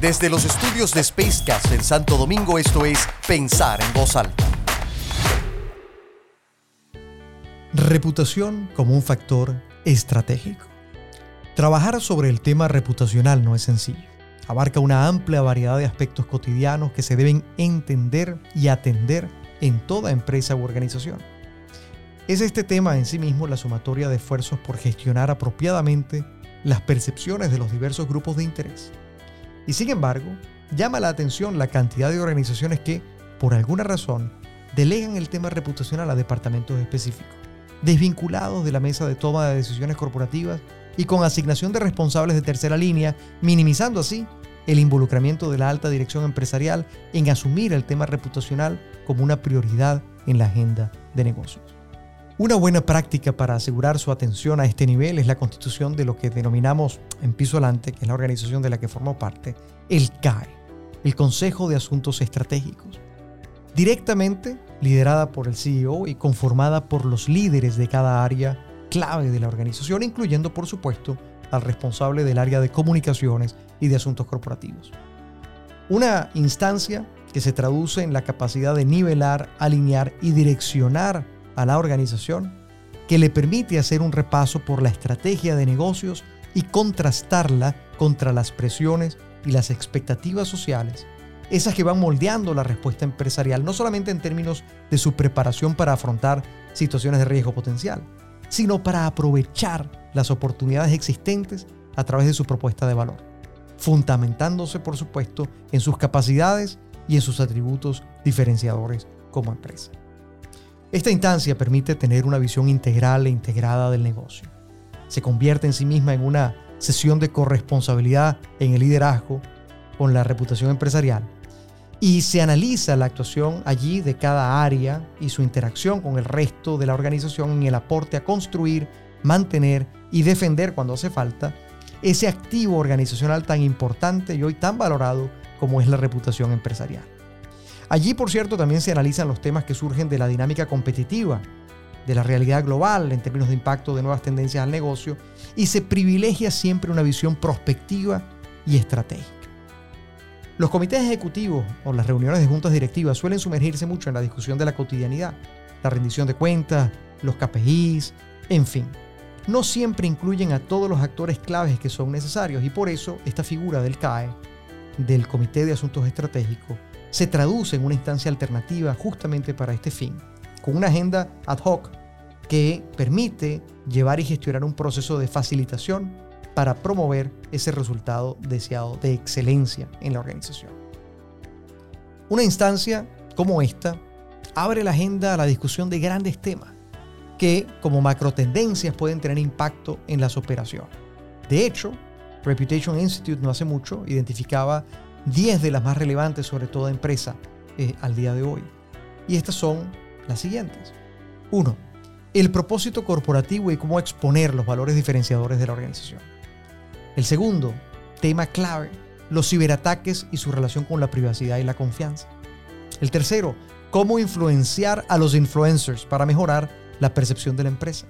Desde los estudios de Spacecast en Santo Domingo, esto es Pensar en Voz Alta. Reputación como un factor estratégico. Trabajar sobre el tema reputacional no es sencillo. Abarca una amplia variedad de aspectos cotidianos que se deben entender y atender en toda empresa u organización. Es este tema en sí mismo la sumatoria de esfuerzos por gestionar apropiadamente las percepciones de los diversos grupos de interés y sin embargo, llama la atención la cantidad de organizaciones que, por alguna razón, delegan el tema reputacional a departamentos específicos, desvinculados de la mesa de toma de decisiones corporativas y con asignación de responsables de tercera línea, minimizando así el involucramiento de la alta dirección empresarial en asumir el tema reputacional como una prioridad en la agenda de negocios. Una buena práctica para asegurar su atención a este nivel es la constitución de lo que denominamos en piso alante, que es la organización de la que formo parte, el CAE, el Consejo de Asuntos Estratégicos. Directamente liderada por el CEO y conformada por los líderes de cada área clave de la organización, incluyendo por supuesto al responsable del área de comunicaciones y de asuntos corporativos. Una instancia que se traduce en la capacidad de nivelar, alinear y direccionar a la organización que le permite hacer un repaso por la estrategia de negocios y contrastarla contra las presiones y las expectativas sociales, esas que van moldeando la respuesta empresarial, no solamente en términos de su preparación para afrontar situaciones de riesgo potencial, sino para aprovechar las oportunidades existentes a través de su propuesta de valor, fundamentándose, por supuesto, en sus capacidades y en sus atributos diferenciadores como empresa. Esta instancia permite tener una visión integral e integrada del negocio. Se convierte en sí misma en una sesión de corresponsabilidad en el liderazgo con la reputación empresarial y se analiza la actuación allí de cada área y su interacción con el resto de la organización en el aporte a construir, mantener y defender cuando hace falta ese activo organizacional tan importante y hoy tan valorado como es la reputación empresarial. Allí, por cierto, también se analizan los temas que surgen de la dinámica competitiva, de la realidad global en términos de impacto de nuevas tendencias al negocio y se privilegia siempre una visión prospectiva y estratégica. Los comités ejecutivos o las reuniones de juntas directivas suelen sumergirse mucho en la discusión de la cotidianidad, la rendición de cuentas, los KPIs, en fin. No siempre incluyen a todos los actores claves que son necesarios y por eso esta figura del CAE, del Comité de Asuntos Estratégicos, se traduce en una instancia alternativa justamente para este fin, con una agenda ad hoc que permite llevar y gestionar un proceso de facilitación para promover ese resultado deseado de excelencia en la organización. Una instancia como esta abre la agenda a la discusión de grandes temas que como macro tendencias pueden tener impacto en las operaciones. De hecho, Reputation Institute no hace mucho identificaba 10 de las más relevantes sobre toda empresa eh, al día de hoy. Y estas son las siguientes. 1. El propósito corporativo y cómo exponer los valores diferenciadores de la organización. El segundo, tema clave, los ciberataques y su relación con la privacidad y la confianza. El tercero, cómo influenciar a los influencers para mejorar la percepción de la empresa.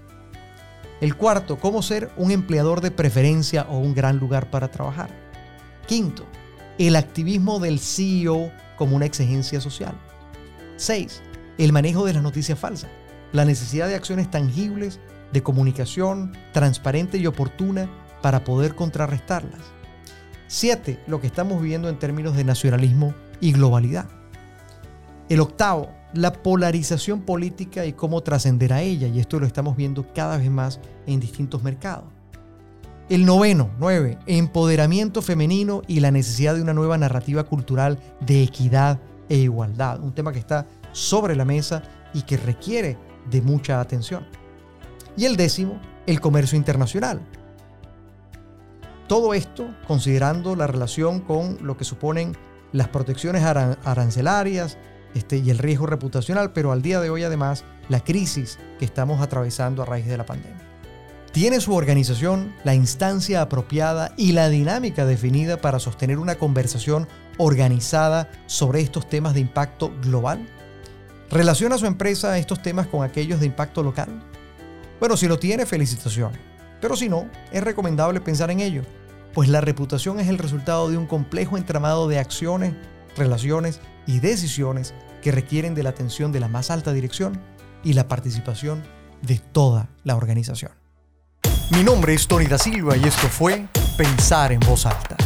El cuarto, cómo ser un empleador de preferencia o un gran lugar para trabajar. Quinto, el activismo del CEO como una exigencia social. 6. El manejo de las noticias falsas. La necesidad de acciones tangibles de comunicación transparente y oportuna para poder contrarrestarlas. 7. Lo que estamos viviendo en términos de nacionalismo y globalidad. El octavo, la polarización política y cómo trascender a ella, y esto lo estamos viendo cada vez más en distintos mercados. El noveno, nueve, empoderamiento femenino y la necesidad de una nueva narrativa cultural de equidad e igualdad. Un tema que está sobre la mesa y que requiere de mucha atención. Y el décimo, el comercio internacional. Todo esto considerando la relación con lo que suponen las protecciones arancelarias este, y el riesgo reputacional, pero al día de hoy además la crisis que estamos atravesando a raíz de la pandemia. ¿Tiene su organización la instancia apropiada y la dinámica definida para sostener una conversación organizada sobre estos temas de impacto global? ¿Relaciona su empresa estos temas con aquellos de impacto local? Bueno, si lo tiene, felicitaciones. Pero si no, es recomendable pensar en ello, pues la reputación es el resultado de un complejo entramado de acciones, relaciones y decisiones que requieren de la atención de la más alta dirección y la participación de toda la organización. Mi nombre es Tony da Silva y esto fue Pensar en voz alta.